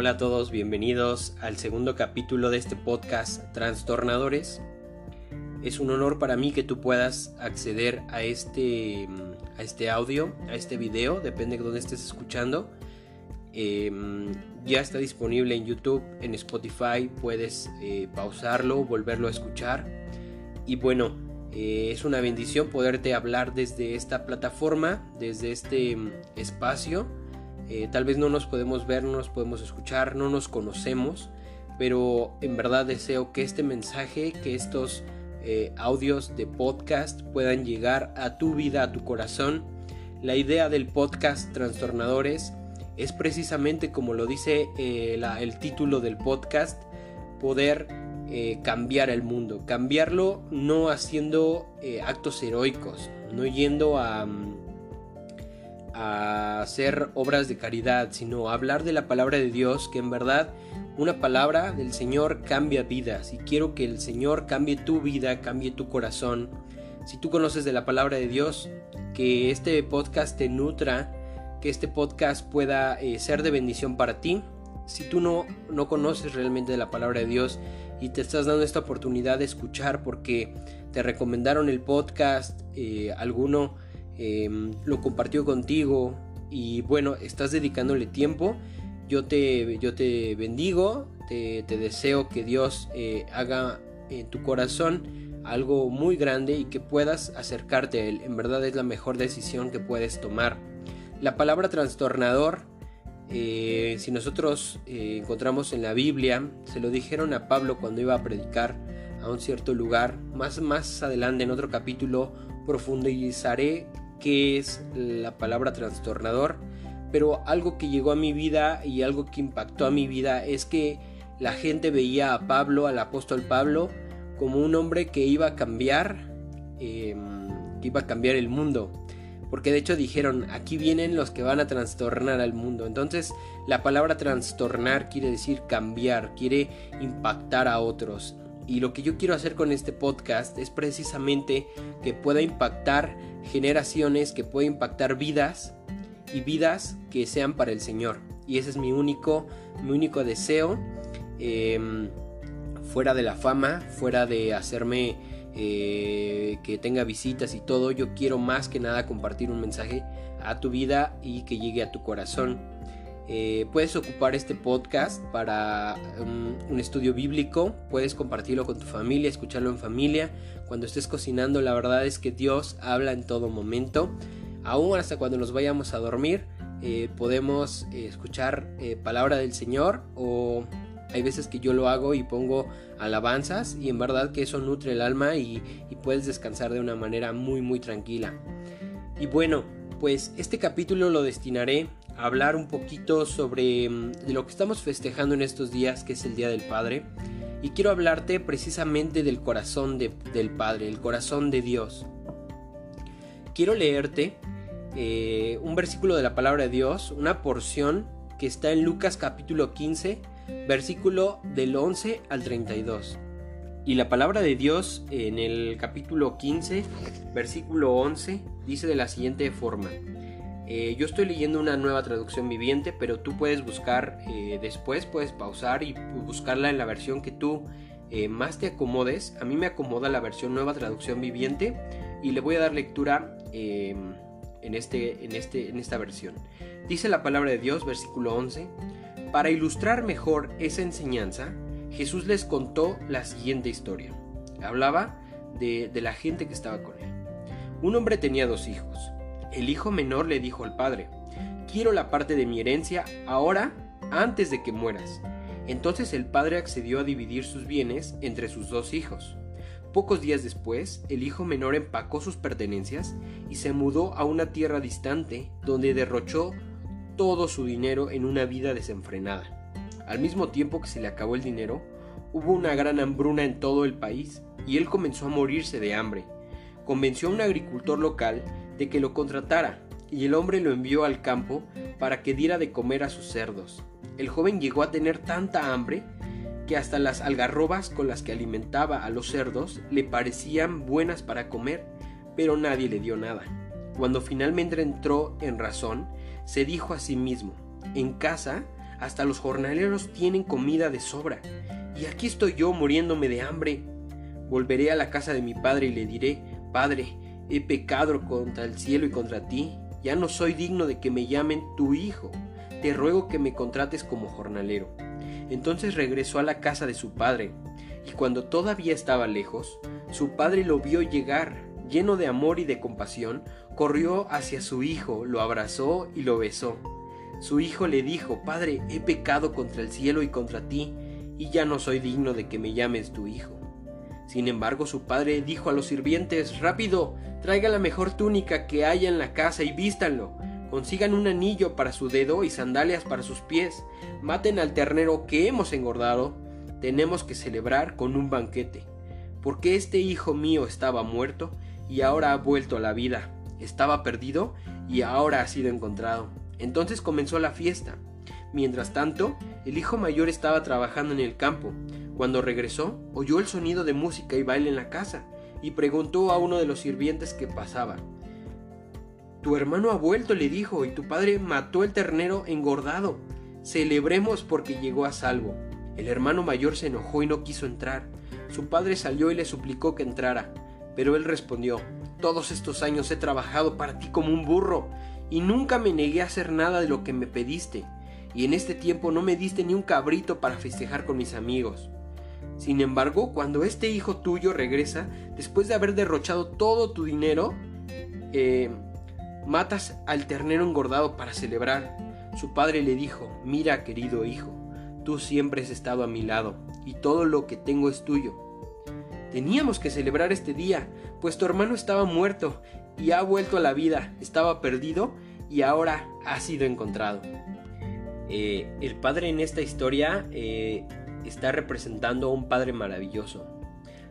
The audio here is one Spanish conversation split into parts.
Hola a todos, bienvenidos al segundo capítulo de este podcast Trastornadores. Es un honor para mí que tú puedas acceder a este, a este audio, a este video, depende de dónde estés escuchando. Em, ya está disponible en YouTube, en Spotify, puedes eh, pausarlo, volverlo a escuchar. Y bueno, eh, es una bendición poderte hablar desde esta plataforma, desde este mm, espacio. Eh, tal vez no nos podemos ver, no nos podemos escuchar, no nos conocemos, pero en verdad deseo que este mensaje, que estos audios de podcast puedan llegar a tu vida, a tu corazón. La idea del podcast Trastornadores es precisamente como lo dice eh, el título del podcast, poder eh, cambiar el mundo. Cambiarlo no haciendo eh, actos heroicos, no yendo a, mm, a hacer obras de caridad, sino hablar de la palabra de Dios, que en verdad una palabra del Señor cambia vidas. Y quiero que el Señor cambie tu vida, cambie tu corazón. Si tú conoces de la palabra de Dios, que este podcast te nutra que este podcast pueda eh, ser de bendición para ti. Si tú no, no conoces realmente de la palabra de Dios y te estás dando esta oportunidad de escuchar porque te recomendaron el podcast, eh, alguno em, lo compartió contigo y bueno, estás dedicándole tiempo, yo te, yo te bendigo, te, deseo que Dios eh, haga en tu corazón algo muy grande y que puedas acercarte a Él. En verdad es la mejor decisión que puedes tomar. La palabra trastornador, eh, si nosotros eh, encontramos en la Biblia, se lo dijeron a Pablo cuando iba a predicar a un cierto lugar. Más, más adelante en otro capítulo profundizaré qué es la palabra trastornador. Pero algo que llegó a mi vida y algo que impactó a mi vida es que la gente veía a Pablo, al apóstol Pablo, como un hombre que iba a cambiar, em, que iba a cambiar el mundo porque de hecho dijeron, aquí vienen los que van a trastornar al mundo. Entonces la palabra trastornar quiere decir cambiar, quiere impactar a otros. Y lo que yo quiero hacer con este podcast es precisamente que pueda impactar generaciones, que pueda impactar vidas y vidas que sean para el Señor. Y ese es mi único, mi único deseo. Em, fuera de la fama, fuera de hacerme eh, que tenga visitas y todo. Yo quiero más que nada compartir un mensaje a tu vida y que llegue a tu corazón. Eh, puedes ocupar este podcast para um, un estudio bíblico, puedes compartirlo con tu familia, escucharlo en familia. Cuando estés cocinando, la verdad es que Dios habla en todo momento. Aún hasta cuando nos vayamos a dormir, eh, podemos escuchar palabra del Señor o hay veces que yo lo hago y pongo alabanzas y en verdad que eso nutre el alma y, puedes descansar de una manera muy muy tranquila. Y bueno, pues este capítulo lo destinaré hablar un poquito sobre mm, lo que estamos festejando en estos días, que es el Día del Padre. Y quiero hablarte precisamente del corazón del Padre, el corazón de Dios. Quiero leerte eh, un versículo de la palabra de Dios, una porción que está en Lucas capítulo 15, versículo del 11 al 32. Y la palabra de Dios en el capítulo 15, versículo 11, dice de la siguiente forma. Eh, yo estoy leyendo una nueva traducción viviente, pero tú puedes buscar eh, después, puedes pausar y buscarla en la versión que tú eh, más te acomodes. A mí me acomoda la versión nueva traducción viviente y le voy a dar lectura em, en, este, en, este, en esta versión. Dice la palabra de Dios, versículo 11. Para ilustrar mejor esa enseñanza, Jesús les contó la siguiente historia. Hablaba de, la gente que estaba con él. Un hombre tenía dos hijos. El hijo menor le dijo al padre, quiero la parte de mi herencia ahora, antes de que mueras. Entonces el padre accedió a dividir sus bienes entre sus dos hijos. Pocos días después, el hijo menor empacó sus pertenencias y se mudó a una tierra distante donde derrochó todo su dinero en una vida desenfrenada. Al mismo tiempo que se le acabó el dinero, hubo una gran hambruna en todo el país y él comenzó a morirse de hambre. Convenció a un agricultor local de que lo contratara y el hombre lo envió al campo para que diera de comer a sus cerdos. El joven llegó a tener tanta hambre que hasta las algarrobas con las que alimentaba a los cerdos le parecían buenas para comer, pero nadie le dio nada. Cuando finalmente entró en razón, se dijo a sí mismo, en casa Hasta los jornaleros tienen comida de sobra. Y aquí estoy yo muriéndome de hambre. Volveré a la casa de mi padre y le diré, Padre, he pecado contra el cielo y contra ti. Ya no soy digno de que me llamen tu hijo. Te ruego que me contrates como jornalero. Entonces regresó a la casa de su padre, y cuando todavía estaba lejos, su padre lo vio llegar, lleno de amor y de compasión, corrió hacia su hijo, lo abrazó y lo besó. Su hijo le dijo, Padre, he pecado contra el cielo y contra ti, y ya no soy digno de que me llames tu hijo. Sin embargo, su padre dijo a los sirvientes, Rápido, traiga la mejor túnica que haya en la casa y vístanlo. Consigan un anillo para su dedo y sandalias para sus pies. Maten al ternero que hemos engordado. Tenemos que celebrar con un banquete. Porque este hijo mío estaba muerto y ahora ha vuelto a la vida. Estaba perdido y ahora ha sido encontrado. Entonces comenzó la fiesta. Mientras tanto, el hijo mayor estaba trabajando en el campo. Cuando regresó, oyó el sonido de música y baile en la casa y preguntó a uno de los sirvientes que pasaba. Tu hermano ha vuelto, le dijo, y tu padre mató el ternero engordado. Celebremos porque llegó a salvo. El hermano mayor se enojó y no quiso entrar. Su padre salió y le suplicó que entrara, pero él respondió, Todos estos años he trabajado para ti como un burro, y nunca me negué a hacer nada de lo que me pediste, y en este tiempo no me diste ni un cabrito para festejar con mis amigos. Sin embargo, cuando este hijo tuyo regresa, después de haber derrochado todo tu dinero, eh, matas al ternero engordado para celebrar. Su padre le dijo, mira querido hijo, tú siempre has estado a mi lado, y todo lo que tengo es tuyo. Teníamos que celebrar este día, pues tu hermano estaba muerto y ha vuelto a la vida, estaba perdido y ahora ha sido encontrado. Eh, el padre en esta historia eh, está representando a un padre maravilloso.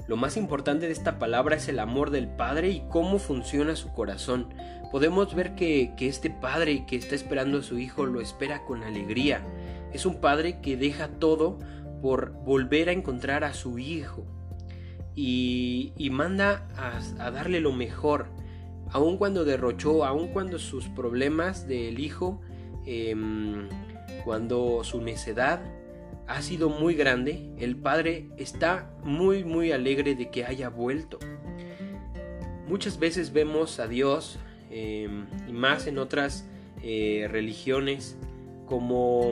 Lo más importante de esta palabra es el amor del padre y cómo funciona su corazón. Podemos ver que, este padre que está esperando a su hijo lo espera con alegría. Es un padre que deja todo por volver a encontrar a su hijo y, manda a, darle lo mejor, aun cuando derrochó, aun cuando sus problemas del hijo, em, cuando su necedad ha sido muy grande, el padre está muy muy alegre de que haya vuelto. Muchas veces vemos a Dios, em, y más en otras eh, religiones, como,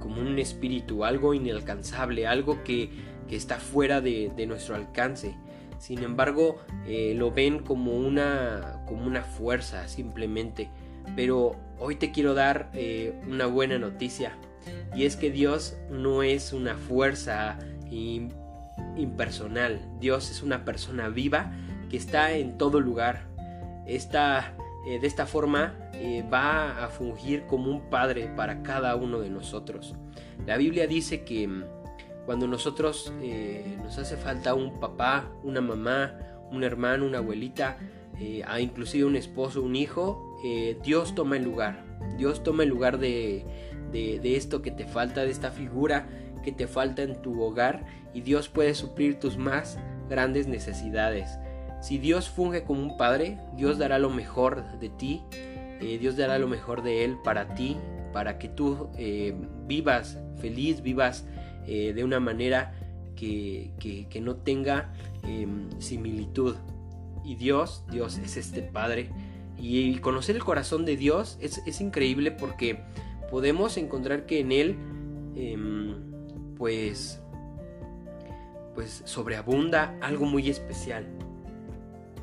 como un espíritu, algo inalcanzable, algo que que está fuera de, nuestro alcance. Sin embargo, eh, lo ven como una, como una fuerza simplemente. Pero hoy te quiero dar eh, una buena noticia. Y es que Dios no es una fuerza impersonal. Dios es una persona viva que está en todo lugar. Eh, de esta forma va a fungir como un padre para cada uno de nosotros. La Biblia dice que cuando nosotros eh, nos hace falta un papá, una mamá, un hermano, una abuelita, eh, inclusive un esposo, un hijo, eh, Dios toma el lugar. Dios toma el lugar de, de, esto que te falta, de esta figura que te falta en tu hogar y Dios puede suplir tus más grandes necesidades. Si Dios funge como un padre, Dios dará lo mejor de ti, Dios dará lo mejor de Él para ti, para que tú vivas feliz, vivas eh, de una manera que, no tenga em, similitud. Y Dios, Dios es este Padre. Y, conocer el corazón de Dios es, increíble porque podemos encontrar que en Él, em, pues, pues sobreabunda algo muy especial.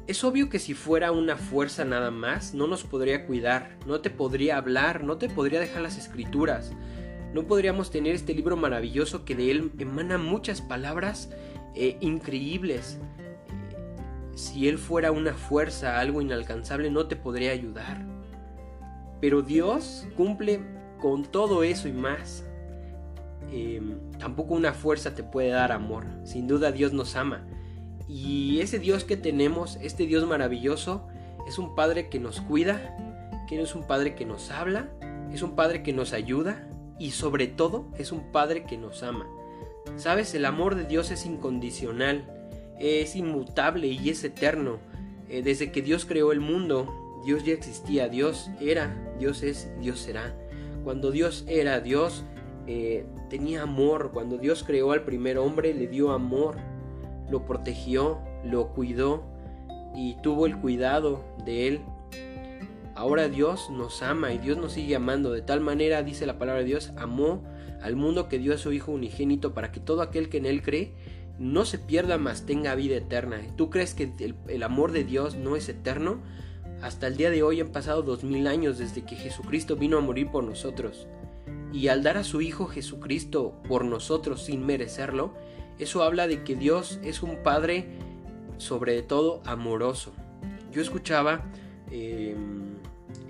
Es obvio que si fuera una fuerza nada más, no nos podría cuidar, no te podría hablar, no te podría dejar las escrituras, no podríamos tener este libro maravilloso que de él emana muchas palabras eh, increíbles. Si él fuera una fuerza, algo inalcanzable, no te podría ayudar. Pero Dios cumple con todo eso y más. Em, tampoco una fuerza te puede dar amor. Sin duda Dios nos ama. Y ese Dios que tenemos, este Dios maravilloso, es un Padre que nos cuida, que es un Padre que nos habla, es un Padre que nos ayuda, y sobre todo es un Padre que nos ama. Sabes, el amor de Dios es incondicional, es inmutable y es eterno. Eh, desde que Dios creó el mundo, Dios ya existía, Dios era, Dios es, Dios será. Cuando Dios era Dios, eh, tenía amor. Cuando Dios creó al primer hombre, le dio amor. Lo protegió, lo cuidó y tuvo el cuidado de él. Ahora Dios nos ama y Dios nos sigue amando. De tal manera, dice la palabra de Dios, amó al mundo que dio a su Hijo unigénito para que todo aquel que en él cree no se pierda, más tenga vida eterna. ¿Tú crees que el, amor de Dios no es eterno? Hasta el día de hoy han pasado dos mil años desde que Jesucristo vino a morir por nosotros. Y al dar a su Hijo Jesucristo por nosotros sin merecerlo, eso habla de que Dios es un Padre sobre todo amoroso. Yo escuchaba em,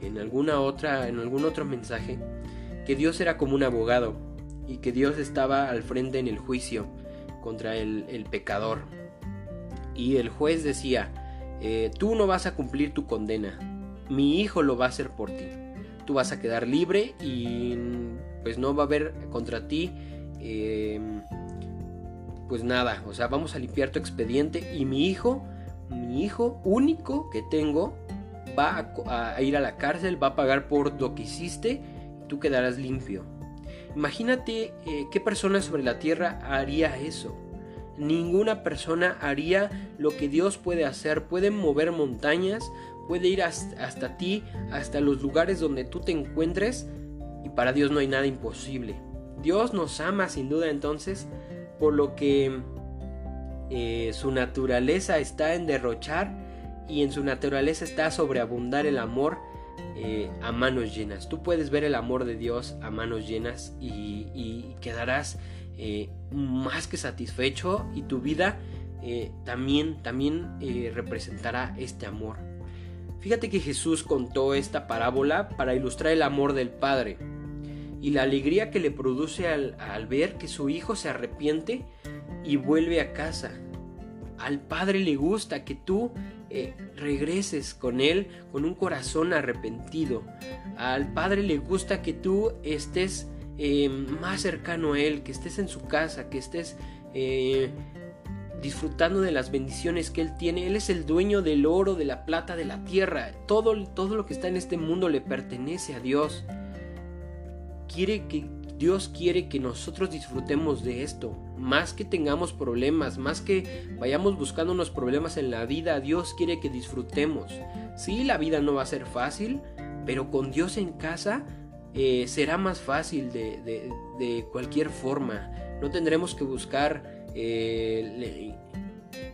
en alguna otra, en algún otro mensaje, que Dios era como un abogado y que Dios estaba al frente en el juicio contra el, pecador. Y el juez decía, eh, tú no vas a cumplir tu condena, mi hijo lo va a hacer por ti. Tú vas a quedar libre y pues no va a haber contra ti em, pues nada, o sea, vamos a limpiar tu expediente y mi hijo, mi hijo único que tengo, va a, ir a la cárcel, va a pagar por lo que hiciste y tú quedarás limpio. Imagínate eh, qué persona sobre la tierra haría eso. Ninguna persona haría lo que Dios puede hacer. Puede mover montañas, puede ir hasta, ti, hasta los lugares donde tú te encuentres. Y para Dios no hay nada imposible. Dios nos ama sin duda entonces, por lo que eh, su naturaleza está en derrochar y en su naturaleza está sobreabundar el amor eh, a manos llenas. Tú puedes ver el amor de Dios a manos llenas y, quedarás eh, más que satisfecho y tu vida eh, también, también representará este amor. Fíjate que Jesús contó esta parábola para ilustrar el amor del Padre y la alegría que le produce al, al ver que su hijo se arrepiente y vuelve a casa. Al Padre le gusta que tú eh, regreses con Él con un corazón arrepentido. Al Padre le gusta que tú estés eh, más cercano a Él, que estés en su casa, que estés eh, disfrutando de las bendiciones que Él tiene. Él es el dueño del oro, de la plata, de la tierra. Todo, todo lo que está en este mundo le pertenece a Dios. Quiere que Dios quiere que nosotros disfrutemos de esto, más que tengamos problemas, más que vayamos buscando unos problemas en la vida, Dios quiere que disfrutemos. Sí, la vida no va a ser fácil, pero con Dios en casa eh, será más fácil de, cualquier forma. No tendremos que buscar eh,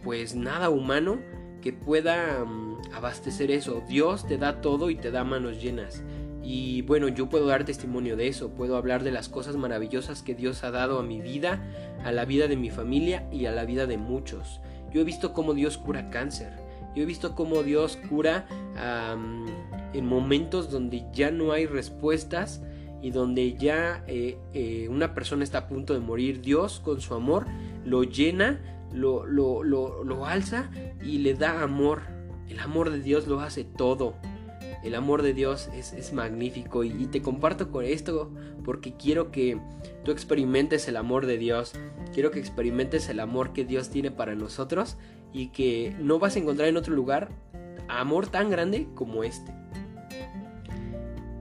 pues nada humano que pueda mm, abastecer eso. Dios te da todo y te da manos llenas. Y bueno, yo puedo dar testimonio de eso, puedo hablar de las cosas maravillosas que Dios ha dado a mi vida, a la vida de mi familia y a la vida de muchos. Yo he visto cómo Dios cura cáncer, yo he visto cómo Dios cura en momentos donde ya no hay respuestas y donde ya eh, eh, una persona está a punto de morir. Dios con su amor lo llena, lo, lo, lo, lo alza y le da amor. El amor de Dios lo hace todo. El amor de Dios es, magnífico y, te comparto con esto porque quiero que tú experimentes el amor de Dios. Quiero que experimentes el amor que Dios tiene para nosotros y que no vas a encontrar en otro lugar amor tan grande como este.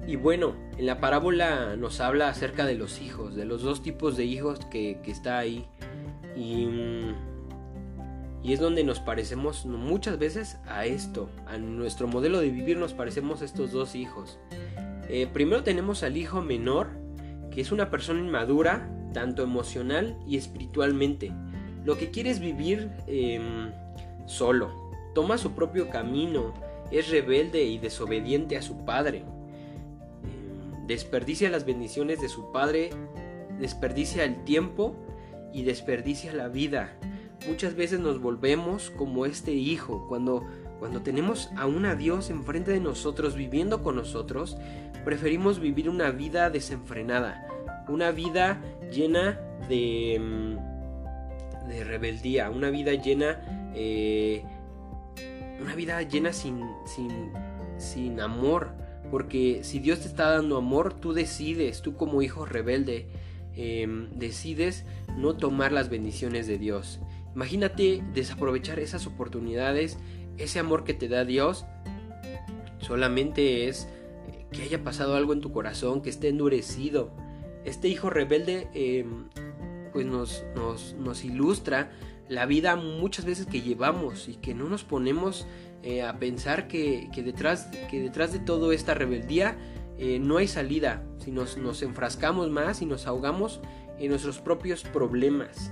Y bueno, en la parábola nos habla acerca de los hijos, de los dos tipos de hijos que, que está ahí. Y mm, y es donde nos parecemos muchas veces a esto, a nuestro modelo de vivir nos parecemos a estos dos hijos. Eh, primero tenemos al hijo menor, que es una persona inmadura, tanto emocional y espiritualmente. Lo que quiere es vivir em, solo, toma su propio camino, es rebelde y desobediente a su padre. Em, desperdicia las bendiciones de su padre, desperdicia el tiempo y desperdicia la vida muchas veces nos volvemos como este hijo, cuando, cuando tenemos a un Dios enfrente de nosotros, viviendo con nosotros, preferimos vivir una vida desenfrenada, una vida llena de, mm, de rebeldía, una vida llena, eh, una vida llena sin, sin, sin amor, porque si Dios te está dando amor, tú decides, tú como hijo rebelde, em, decides no tomar las bendiciones de Dios. Imagínate desaprovechar esas oportunidades, ese amor que te da Dios, solamente es eh, que haya pasado algo en tu corazón, que esté endurecido. Este hijo rebelde em, pues nos, ilustra la vida muchas veces que llevamos y que no nos ponemos eh, a pensar que, detrás, de toda esta rebeldía eh, no hay salida, si nos enfrascamos más y nos ahogamos en nuestros propios problemas.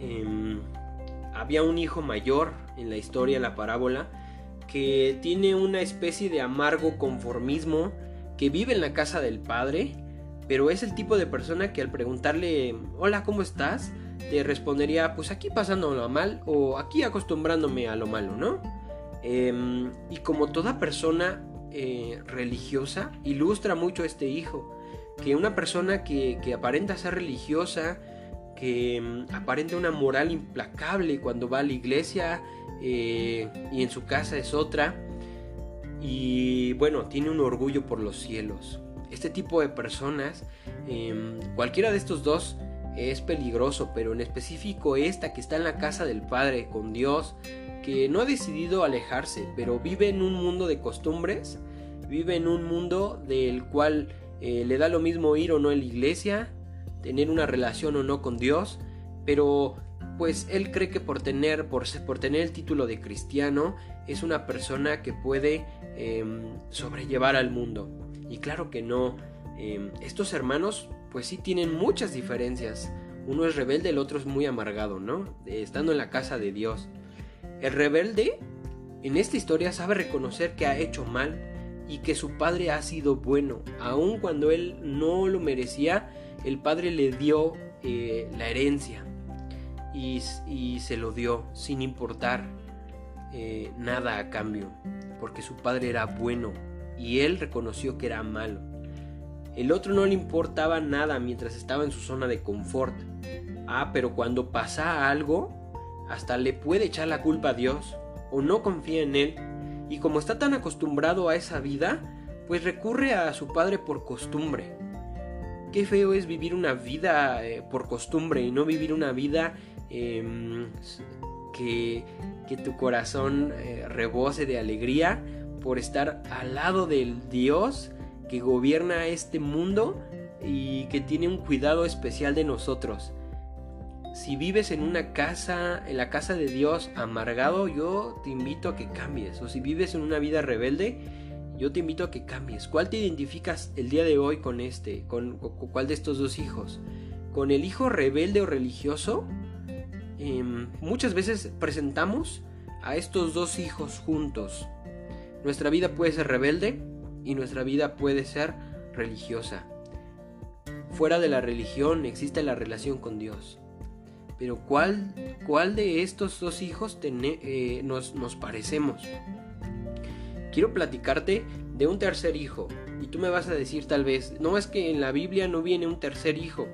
Em, había un hijo mayor en la historia, en la parábola, que tiene una especie de amargo conformismo, que vive en la casa del padre, pero es el tipo de persona que al preguntarle, hola, ¿cómo estás? te respondería, pues aquí pasándolo mal o aquí acostumbrándome a lo malo, ¿no? Em, y como toda persona eh, religiosa, ilustra mucho este hijo, que una persona que aparenta ser religiosa, que mm, aparenta una moral implacable cuando va a la iglesia eh, y en su casa es otra. Y bueno, tiene un orgullo por los cielos. Este tipo de personas, em, cualquiera de estos dos es peligroso, pero en específico esta que está en la casa del Padre con Dios, que no ha decidido alejarse, pero vive en un mundo de costumbres, vive en un mundo del cual eh, le da lo mismo ir o no en la iglesia, tener una relación o no con Dios, pero pues él cree que por tener, por, por tener el título de cristiano es una persona que puede em, sobrellevar al mundo. Y claro que no. Em, estos hermanos pues sí tienen muchas diferencias. Uno es rebelde, el otro es muy amargado, ¿no? estando en la casa de Dios. El rebelde en esta historia sabe reconocer que ha hecho mal y que su padre ha sido bueno, aun cuando él no lo merecía el padre le dio eh, la herencia y, se lo dio sin importar eh, nada a cambio, porque su padre era bueno y él reconoció que era malo. El otro no le importaba nada mientras estaba en su zona de confort. Ah, pero cuando pasa algo, hasta le puede echar la culpa a Dios o no confía en él. Y como está tan acostumbrado a esa vida, pues recurre a su padre por costumbre. Qué feo es vivir una vida eh, por costumbre y no vivir una vida em, que, tu corazón eh, rebose de alegría por estar al lado del Dios que gobierna este mundo y que tiene un cuidado especial de nosotros. Si vives en una casa, en la casa de Dios amargado, yo te invito a que cambies. O si vives en una vida rebelde, yo te invito a que cambies. ¿Cuál te identificas el día de hoy con este? ¿Con, cuál de estos dos hijos? ¿Con el hijo rebelde o religioso? Em, muchas veces presentamos a estos dos hijos juntos. Nuestra vida puede ser rebelde y nuestra vida puede ser religiosa. Fuera de la religión existe la relación con Dios. Pero ¿cuál, cuál de estos dos hijos eh, nos, nos parecemos? quiero platicarte de un tercer hijo. Y tú me vas a decir tal vez, no es que en la Biblia no viene un tercer hijo.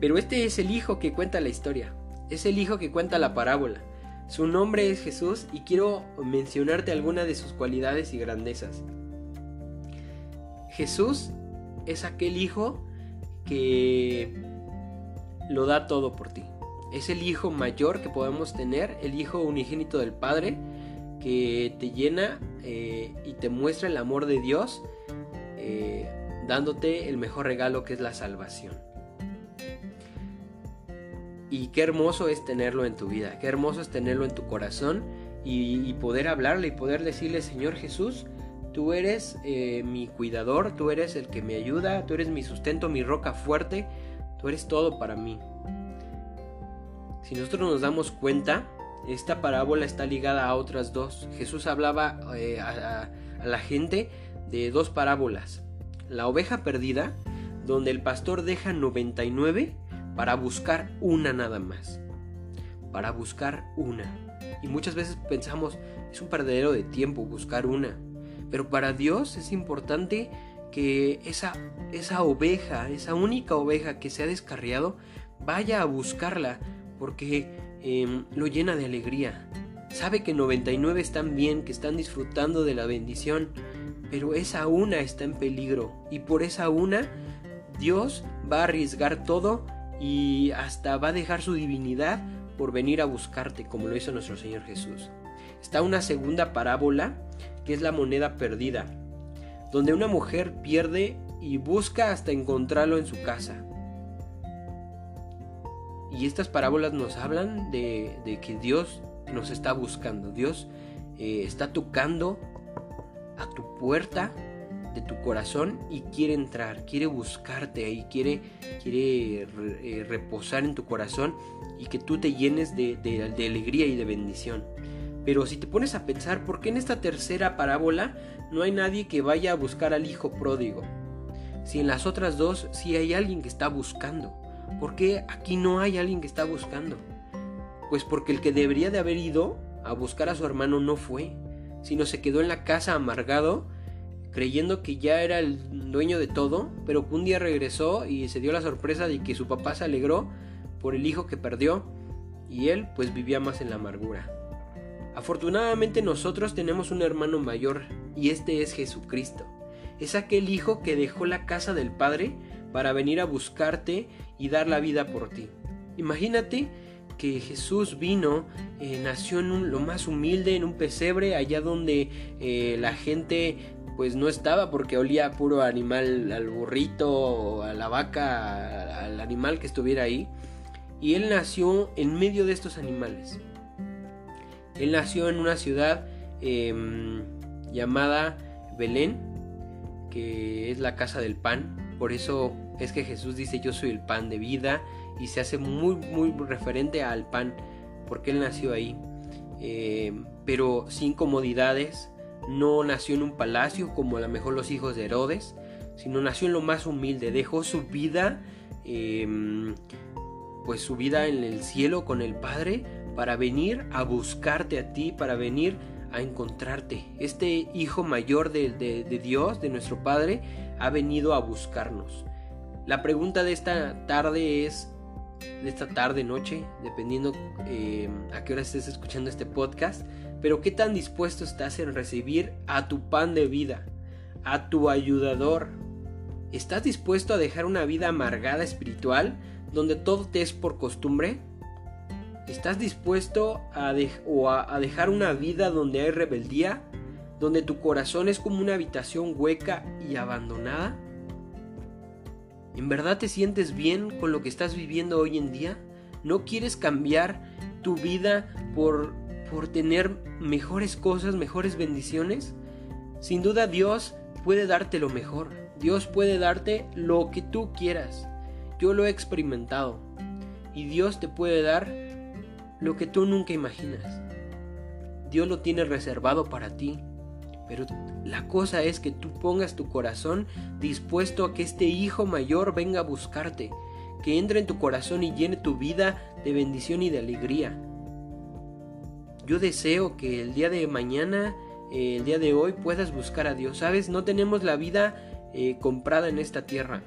Pero este es el hijo que cuenta la historia. Es el hijo que cuenta la parábola. Su nombre es Jesús y quiero mencionarte algunas de sus cualidades y grandezas. Jesús es aquel hijo que lo da todo por ti. Es el hijo mayor que podemos tener, el hijo unigénito del Padre, que te llena eh, y te muestra el amor de Dios, eh, dándote el mejor regalo que es la salvación. Y qué hermoso es tenerlo en tu vida, qué hermoso es tenerlo en tu corazón y, poder hablarle y poder decirle, Señor Jesús, tú eres eh, mi cuidador, tú eres el que me ayuda, tú eres mi sustento, mi roca fuerte, tú eres todo para mí. Si nosotros nos damos cuenta, esta parábola está ligada a otras dos. Jesús hablaba eh, a, la gente de dos parábolas. La oveja perdida, donde el pastor deja 99 para buscar una nada más. Para buscar una. Y muchas veces pensamos, es un perdedero de tiempo buscar una. Pero para Dios es importante que esa, esa oveja, esa única oveja que se ha descarriado, vaya a buscarla. Porque Em, lo llena de alegría. Sabe que 99 están bien, que están disfrutando de la bendición, pero esa una está en peligro y por esa una Dios va a arriesgar todo y hasta va a dejar su divinidad por venir a buscarte como lo hizo nuestro Señor Jesús. Está una segunda parábola que es la moneda perdida. Donde una mujer pierde y busca hasta encontrarlo en su casa. Y estas parábolas nos hablan de, que Dios nos está buscando, Dios eh, está tocando a tu puerta de tu corazón y quiere entrar, quiere buscarte ahí, quiere, quiere eh, reposar en tu corazón y que tú te llenes de, de, alegría y de bendición. Pero si te pones a pensar, ¿por qué en esta tercera parábola no hay nadie que vaya a buscar al hijo pródigo? Si en las otras dos sí hay alguien que está buscando. ¿Por qué aquí no hay alguien que está buscando? Pues porque el que debería de haber ido a buscar a su hermano no fue, sino se quedó en la casa amargado creyendo que ya era el dueño de todo, pero un día regresó y se dio la sorpresa de que su papá se alegró por el hijo que perdió y él pues vivía más en la amargura. Afortunadamente nosotros tenemos un hermano mayor y este es Jesucristo. Es aquel hijo que dejó la casa del Padre para venir a buscarte y dar la vida por ti. Imagínate que Jesús vino, eh, nació en lo más humilde, en un pesebre, allá donde eh, la gente pues no estaba porque olía puro animal al burrito, a la vaca, al animal que estuviera ahí. Y él nació en medio de estos animales. Él nació en una ciudad em, llamada Belén, que es la casa del pan. Por eso es que Jesús dice yo soy el pan de vida y se hace muy muy referente al pan porque él nació ahí. Em, pero sin comodidades, no nació en un palacio como a lo mejor los hijos de Herodes, sino nació en lo más humilde, dejó su vida, em, pues su vida en el cielo con el Padre para venir a buscarte a ti, para venir a encontrarte. Este hijo mayor de, Dios, de nuestro Padre, ha venido a buscarnos. La pregunta de esta tarde es, de esta tarde, noche, dependiendo em, a qué hora estés escuchando este podcast, pero ¿qué tan dispuesto estás en recibir a tu pan de vida, a tu ayudador? ¿Estás dispuesto a dejar una vida amargada espiritual donde todo te es por costumbre? ¿Estás dispuesto a, a dejar una vida donde hay rebeldía? ¿Donde tu corazón es como una habitación hueca y abandonada? ¿En verdad te sientes bien con lo que estás viviendo hoy en día? ¿No quieres cambiar tu vida por por tener mejores cosas, mejores bendiciones? Sin duda Dios puede darte lo mejor. Dios puede darte lo que tú quieras. Yo lo he experimentado. Y Dios te puede dar lo que tú nunca imaginas. Dios lo tiene reservado para ti. Pero la cosa es que tú pongas tu corazón dispuesto a que este hijo mayor venga a buscarte, que entre en tu corazón y llene tu vida de bendición y de alegría. Yo deseo que el día de mañana, eh, el día de hoy, puedas buscar a Dios. Sabes, no tenemos la vida eh, comprada en esta tierra.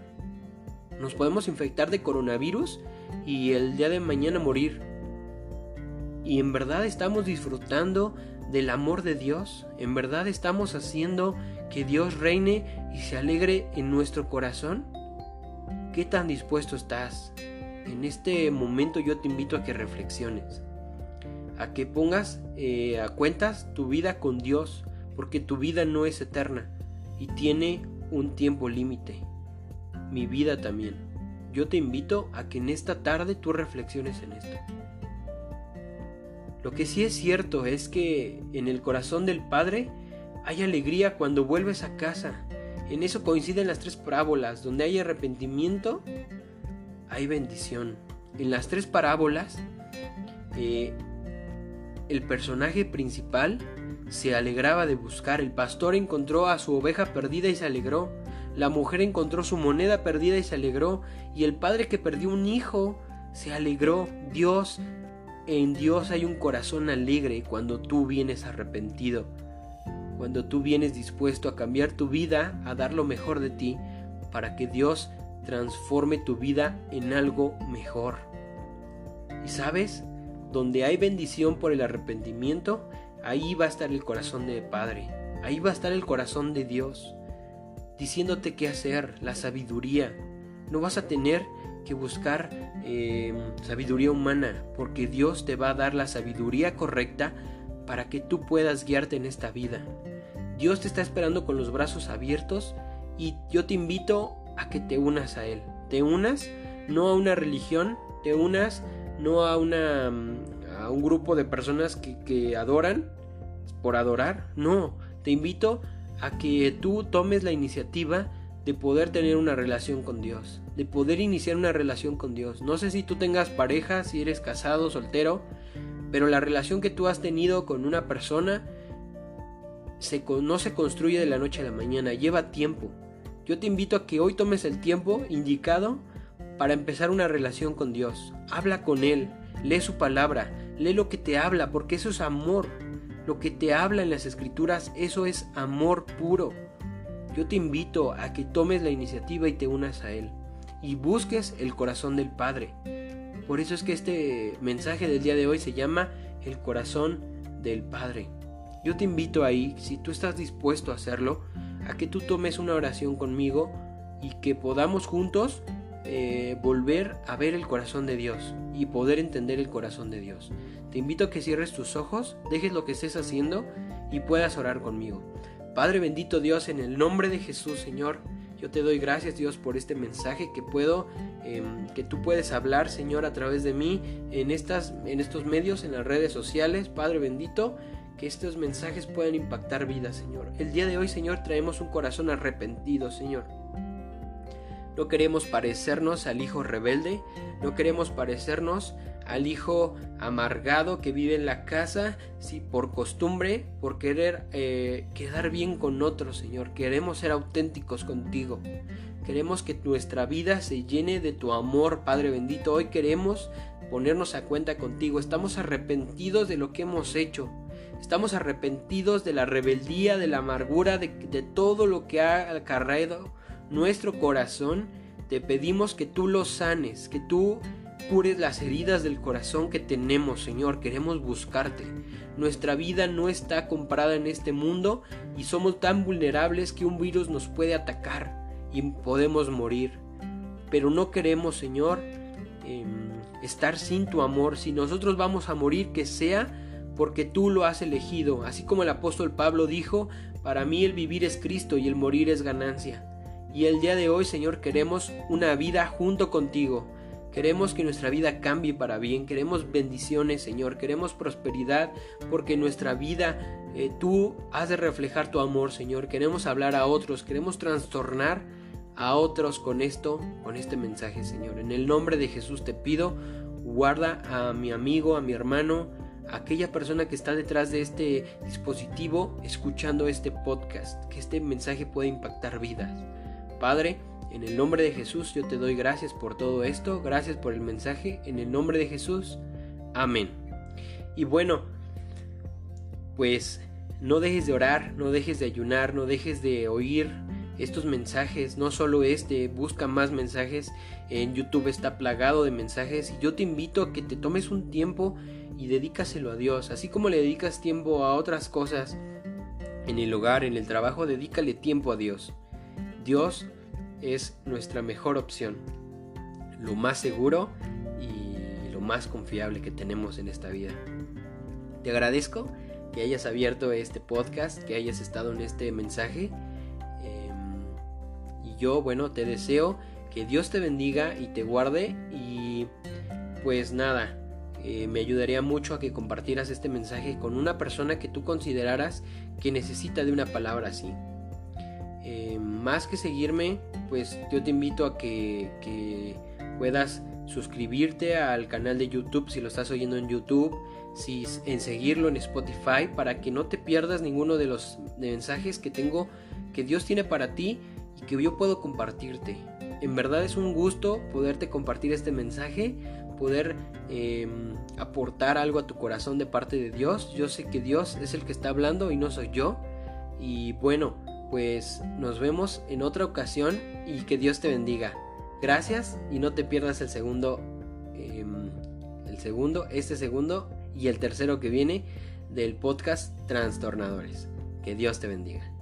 Nos podemos infectar de coronavirus y el día de mañana morir. Y en verdad estamos disfrutando del amor de Dios. En verdad estamos haciendo que Dios reine y se alegre en nuestro corazón. ¿Qué tan dispuesto estás? En este momento yo te invito a que reflexiones a que pongas eh, a cuentas tu vida con Dios, porque tu vida no es eterna y tiene un tiempo límite. Mi vida también. Yo te invito a que en esta tarde tú reflexiones en esto. Lo que sí es cierto es que en el corazón del Padre hay alegría cuando vuelves a casa. En eso coinciden las tres parábolas. Donde hay arrepentimiento, hay bendición. En las tres parábolas eh, el personaje principal se alegraba de buscar, el pastor encontró a su oveja perdida y se alegró, la mujer encontró su moneda perdida y se alegró, y el padre que perdió un hijo se alegró. Dios, en Dios hay un corazón alegre cuando tú vienes arrepentido, cuando tú vienes dispuesto a cambiar tu vida, a dar lo mejor de ti, para que Dios transforme tu vida en algo mejor. ¿Y sabes? Donde hay bendición por el arrepentimiento, ahí va a estar el corazón de Padre, ahí va a estar el corazón de Dios, diciéndote qué hacer, la sabiduría. No vas a tener que buscar eh, sabiduría humana, porque Dios te va a dar la sabiduría correcta para que tú puedas guiarte en esta vida. Dios te está esperando con los brazos abiertos y yo te invito a que te unas a Él. Te unas no a una religión, te unas no a, una, a un grupo de personas que, que adoran por adorar. No, te invito a que tú tomes la iniciativa de poder tener una relación con Dios, de poder iniciar una relación con Dios. No sé si tú tengas pareja, si eres casado, soltero, pero la relación que tú has tenido con una persona se, no se construye de la noche a la mañana, lleva tiempo. Yo te invito a que hoy tomes el tiempo indicado para empezar una relación con Dios. Habla con Él, lee su palabra, lee lo que te habla, porque eso es amor. Lo que te habla en las escrituras, eso es amor puro. Yo te invito a que tomes la iniciativa y te unas a Él y busques el corazón del Padre. Por eso es que este mensaje del día de hoy se llama el corazón del Padre. Yo te invito ahí, si tú estás dispuesto a hacerlo, a que tú tomes una oración conmigo y que podamos juntos eh, volver a ver el corazón de Dios y poder entender el corazón de Dios. Te invito a que cierres tus ojos, dejes lo que estés haciendo y puedas orar conmigo. Padre bendito Dios, en el nombre de Jesús, Señor, yo te doy gracias Dios por este mensaje que puedo, em, que tú puedes hablar, Señor, a través de mí en, estas, en estos medios, en las redes sociales. Padre bendito, que estos mensajes puedan impactar vidas, Señor. El día de hoy, Señor, traemos un corazón arrepentido, Señor. No queremos parecernos al hijo rebelde, no queremos parecernos al hijo amargado que vive en la casa, si por costumbre, por querer eh, quedar bien con otros, Señor. Queremos ser auténticos contigo. Queremos que nuestra vida se llene de tu amor, Padre bendito. Hoy queremos ponernos a cuenta contigo. Estamos arrepentidos de lo que hemos hecho. Estamos arrepentidos de la rebeldía, de la amargura, de, todo lo que ha acarreado nuestro corazón, te pedimos que tú lo sanes, que tú cures las heridas del corazón que tenemos, Señor. Queremos buscarte. Nuestra vida no está comprada en este mundo y somos tan vulnerables que un virus nos puede atacar y podemos morir. Pero no queremos, Señor, em, estar sin tu amor. Si nosotros vamos a morir, que sea porque tú lo has elegido. Así como el apóstol Pablo dijo, para mí el vivir es Cristo y el morir es ganancia. Y el día de hoy, Señor, queremos una vida junto contigo. Queremos que nuestra vida cambie para bien, queremos bendiciones, Señor, queremos prosperidad, porque nuestra vida eh, tú has de reflejar tu amor, Señor. Queremos hablar a otros, queremos trastornar a otros con esto, con este mensaje, Señor. En el nombre de Jesús te pido, guarda a mi amigo, a mi hermano, a aquella persona que está detrás de este dispositivo escuchando este podcast, que este mensaje pueda impactar vidas. Padre, en el nombre de Jesús yo te doy gracias por todo esto, gracias por el mensaje, en el nombre de Jesús, amén. Y bueno, pues no dejes de orar, no dejes de ayunar, no dejes de oír estos mensajes, no solo este, busca más mensajes, en YouTube está plagado de mensajes y yo te invito a que te tomes un tiempo y dedícaselo a Dios, así como le dedicas tiempo a otras cosas en el hogar, en el trabajo, dedícale tiempo a Dios. Dios es nuestra mejor opción, lo más seguro y lo más confiable que tenemos en esta vida. Te agradezco que hayas abierto este podcast, que hayas estado en este mensaje. Em, y yo, bueno, te deseo que Dios te bendiga y te guarde. Y pues nada, eh, me ayudaría mucho a que compartieras este mensaje con una persona que tú consideraras que necesita de una palabra así. Eh, más que seguirme, pues yo te invito a que, puedas suscribirte al canal de YouTube si lo estás oyendo en YouTube, si en seguirlo en Spotify para que no te pierdas ninguno de los mensajes que tengo que Dios tiene para ti y que yo puedo compartirte. En verdad es un gusto poderte compartir este mensaje, poder em, aportar algo a tu corazón de parte de Dios. Yo sé que Dios es el que está hablando y no soy yo. Y bueno, pues nos vemos en otra ocasión y que Dios te bendiga. Gracias y no te pierdas el segundo, em, el segundo, este segundo y el tercero que viene del podcast Trastornadores. Que Dios te bendiga.